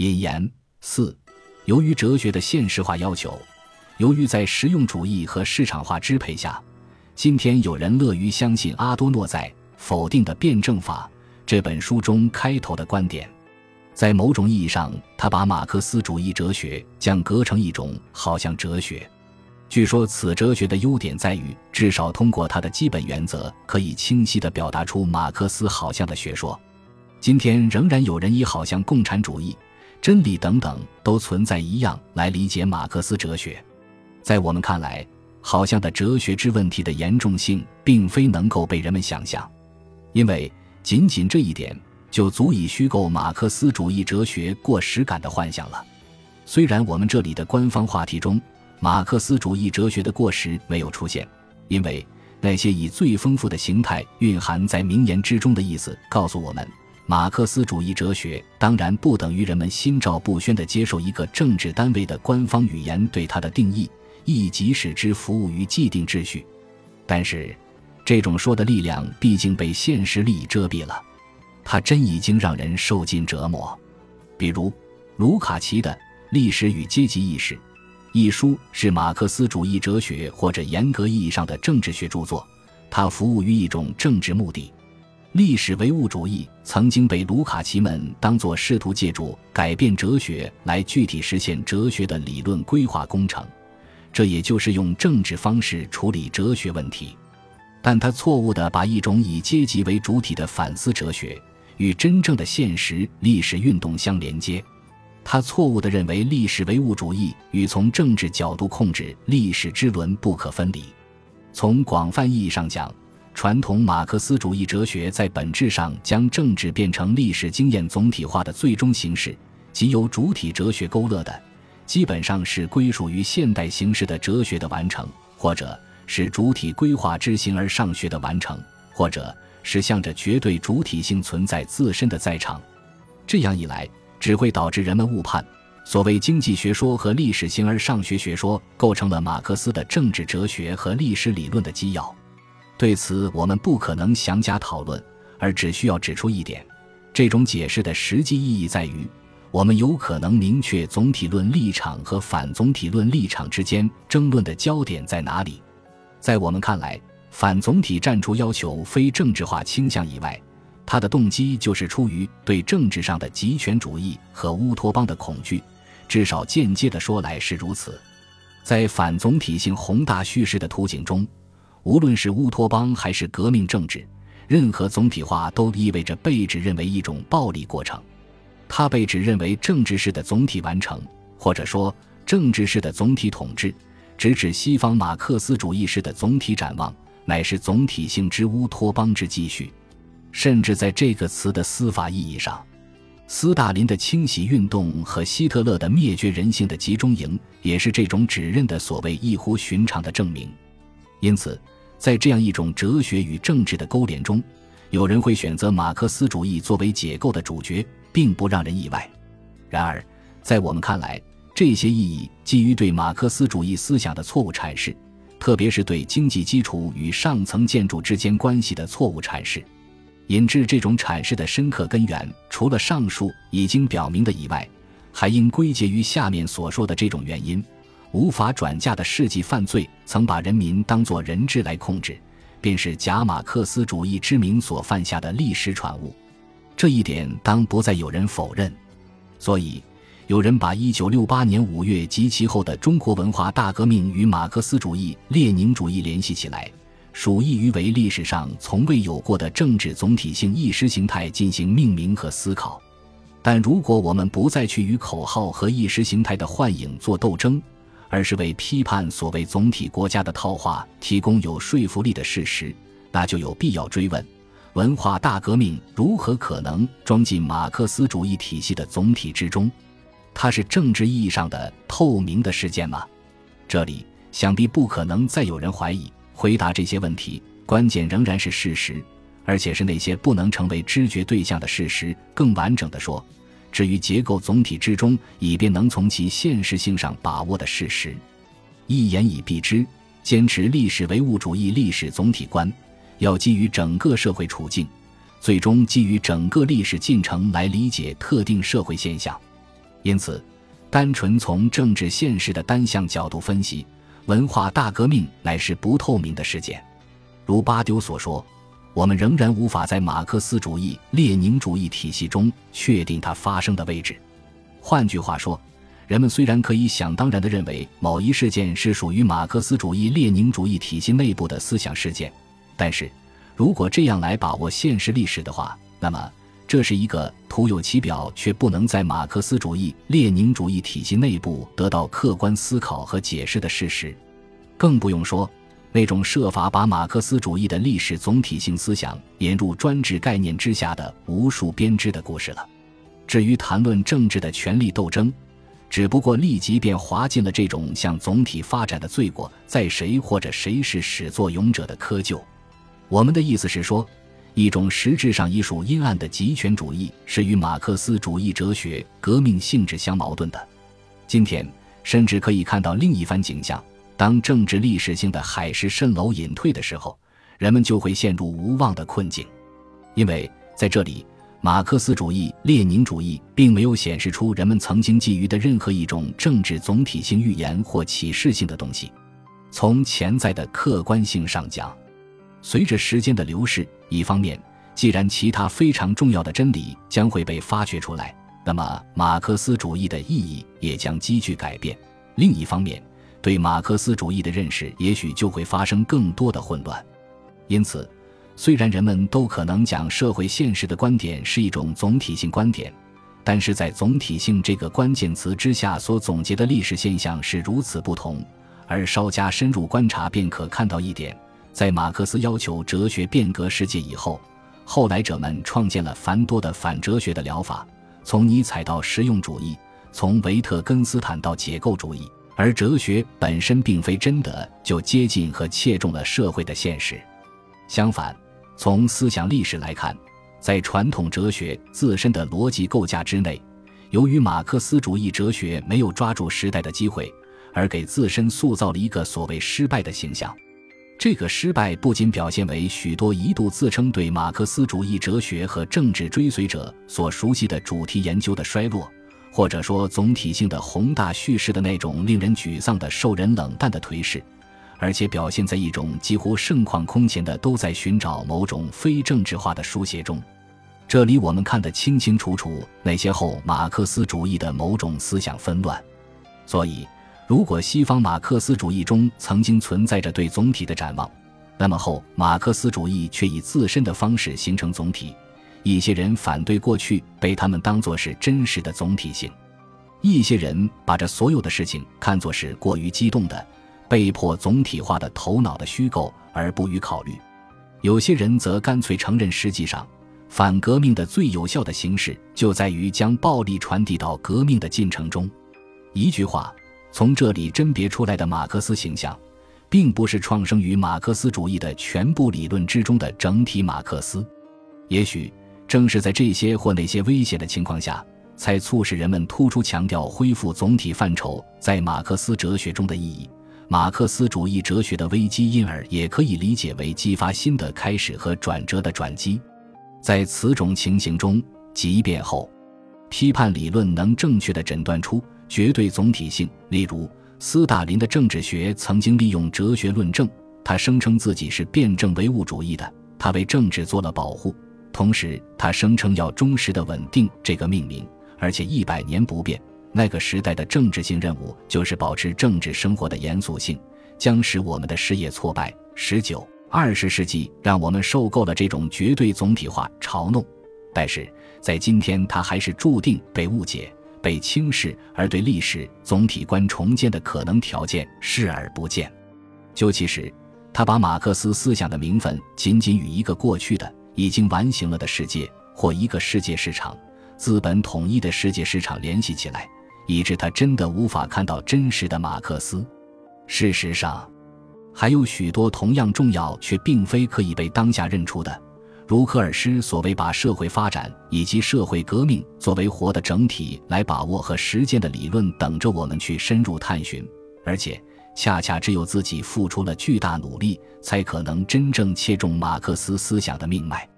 引言四，由于哲学的现实化要求，由于在实用主义和市场化支配下，今天有人乐于相信阿多诺在《否定的辩证法》这本书中开头的观点。在某种意义上，他把马克思主义哲学降格成一种好像哲学。据说，此哲学的优点在于，至少通过它的基本原则，可以清晰地表达出马克思好像的学说。今天仍然有人以好像共产主义、真理等等都存在一样来理解马克思哲学。在我们看来，好像的哲学之问题的严重性，并非能够被人们想象，因为仅仅这一点。就足以虚构马克思主义哲学过时感的幻想了。虽然我们这里的官方话题中，马克思主义哲学的过时没有出现，因为那些以最丰富的形态蕴含在名言之中的意思告诉我们，马克思主义哲学当然不等于人们心照不宣地接受一个政治单位的官方语言对它的定义，亦即使之服务于既定秩序。但是，这种说的力量毕竟被现实利益遮蔽了。它真已经让人受尽折磨，比如卢卡奇的《历史与阶级意识》一书是马克思主义哲学或者严格意义上的政治学著作，它服务于一种政治目的。历史唯物主义曾经被卢卡奇们当作试图借助改变哲学来具体实现哲学的理论规划工程，这也就是用政治方式处理哲学问题。但他错误地把一种以阶级为主体的反思哲学。与真正的现实历史运动相连接，他错误地认为历史唯物主义与从政治角度控制历史之轮不可分离。从广泛意义上讲，传统马克思主义哲学在本质上将政治变成历史经验总体化的最终形式，即由主体哲学勾勒的，基本上是归属于现代形式的哲学的完成，或者是主体规划之形而上学的完成，或者。是向着绝对主体性存在自身的在场，这样一来只会导致人们误判，所谓经济学说和历史形而上学学说构成了马克思的政治哲学和历史理论的基要。对此，我们不可能详加讨论，而只需要指出一点：这种解释的实际意义在于，我们有可能明确总体论立场和反总体论立场之间争论的焦点在哪里。在我们看来。反总体站除要求非政治化倾向以外，他的动机就是出于对政治上的极权主义和乌托邦的恐惧，至少间接的说来是如此。在反总体性宏大叙事的图景中，无论是乌托邦还是革命政治，任何总体化都意味着被指认为一种暴力过程。它被指认为政治式的总体完成，或者说政治式的总体统治，直指西方马克思主义式的总体展望。乃是总体性之乌托邦之继续，甚至在这个词的司法意义上，斯大林的清洗运动和希特勒的灭绝人性的集中营，也是这种指认的所谓异乎寻常的证明。因此，在这样一种哲学与政治的勾连中，有人会选择马克思主义作为解构的主角，并不让人意外。然而，在我们看来，这些意义基于对马克思主义思想的错误阐释。特别是对经济基础与上层建筑之间关系的错误阐释，引致这种阐释的深刻根源，除了上述已经表明的以外，还应归结于下面所说的这种原因：无法转嫁的世纪犯罪曾把人民当作人质来控制，便是假马克思主义之名所犯下的历史产物。这一点当不再有人否认。所以。有人把一九六八年五月及其后的中国文化大革命与马克思主义、列宁主义联系起来，属意于为历史上从未有过的政治总体性意识形态进行命名和思考。但如果我们不再去与口号和意识形态的幻影做斗争，而是为批判所谓总体国家的套话提供有说服力的事实，那就有必要追问：文化大革命如何可能装进马克思主义体系的总体之中？它是政治意义上的透明的事件吗？这里想必不可能再有人怀疑。回答这些问题，关键仍然是事实，而且是那些不能成为知觉对象的事实。更完整的说，至于结构总体之中，以便能从其现实性上把握的事实。一言以蔽之，坚持历史唯物主义历史总体观，要基于整个社会处境，最终基于整个历史进程来理解特定社会现象。因此，单纯从政治现实的单向角度分析，文化大革命乃是不透明的事件。如巴丢所说，我们仍然无法在马克思主义列宁主义体系中确定它发生的位置。换句话说，人们虽然可以想当然地认为某一事件是属于马克思主义列宁主义体系内部的思想事件，但是如果这样来把握现实历史的话，那么这是一个徒有其表却不能在马克思主义列宁主义体系内部得到客观思考和解释的事实。更不用说那种设法把马克思主义的历史总体性思想引入专制概念之下的无数编织的故事了。至于谈论政治的权力斗争，只不过立即便划进了这种向总体发展的罪过在谁或者谁是始作俑者的窠臼。我们的意思是说，一种实质上已属阴暗的极权主义是与马克思主义哲学革命性质相矛盾的。今天甚至可以看到另一番景象：当政治历史性的海市蜃楼隐退的时候，人们就会陷入无望的困境，因为在这里。马克思主义、列宁主义并没有显示出人们曾经觊觎的任何一种政治总体性预言或启示性的东西。从潜在的客观性上讲，随着时间的流逝，一方面，既然其他非常重要的真理将会被发掘出来，那么马克思主义的意义也将急剧改变；另一方面，对马克思主义的认识也许就会发生更多的混乱。因此。虽然人们都可能讲社会现实的观点是一种总体性观点，但是在总体性这个关键词之下所总结的历史现象是如此不同，而稍加深入观察便可看到一点：在马克思要求哲学变革世界以后，后来者们创建了繁多的反哲学的疗法，从尼采到实用主义，从维特根斯坦到解构主义，而哲学本身并非真的就接近和切中了社会的现实，相反。从思想历史来看，在传统哲学自身的逻辑构架之内，由于马克思主义哲学没有抓住时代的机会，而给自身塑造了一个所谓失败的形象。这个失败不仅表现为许多一度自称对马克思主义哲学和政治追随者所熟悉的主题研究的衰落，或者说总体性的宏大叙事的那种令人沮丧的受人冷淡的颓势。而且表现在一种几乎盛况空前的都在寻找某种非政治化的书写中，这里我们看得清清楚楚那些后马克思主义的某种思想纷乱。所以，如果西方马克思主义中曾经存在着对总体的展望，那么后马克思主义却以自身的方式形成总体。一些人反对过去被他们当作是真实的总体性，一些人把这所有的事情看作是过于激动的。被迫总体化的头脑的虚构而不予考虑，有些人则干脆承认，实际上反革命的最有效的形式就在于将暴力传递到革命的进程中。一句话，从这里甄别出来的马克思形象，并不是创生于马克思主义的全部理论之中的整体马克思。也许正是在这些或那些危险的情况下，才促使人们突出强调恢复总体范畴在马克思哲学中的意义。马克思主义哲学的危机，因而也可以理解为激发新的开始和转折的转机。在此种情形中，即便后批判理论能正确的诊断出绝对总体性，例如斯大林的政治学曾经利用哲学论证，他声称自己是辩证唯物主义的，他为政治做了保护，同时他声称要忠实的稳定这个命名，而且一百年不变。那个时代的政治性任务就是保持政治生活的严肃性，将使我们的事业挫败。十九、二十世纪让我们受够了这种绝对总体化嘲弄，但是在今天，它还是注定被误解、被轻视，而对历史总体观重建的可能条件视而不见。究其实，他把马克思思想的名分仅仅与一个过去的、已经完形了的世界或一个世界市场、资本统一的世界市场联系起来。以致他真的无法看到真实的马克思。事实上，还有许多同样重要却并非可以被当下认出的，如科尔施所谓把社会发展以及社会革命作为活的整体来把握和实践的理论，等着我们去深入探寻。而且，恰恰只有自己付出了巨大努力，才可能真正切中马克思思想的命脉。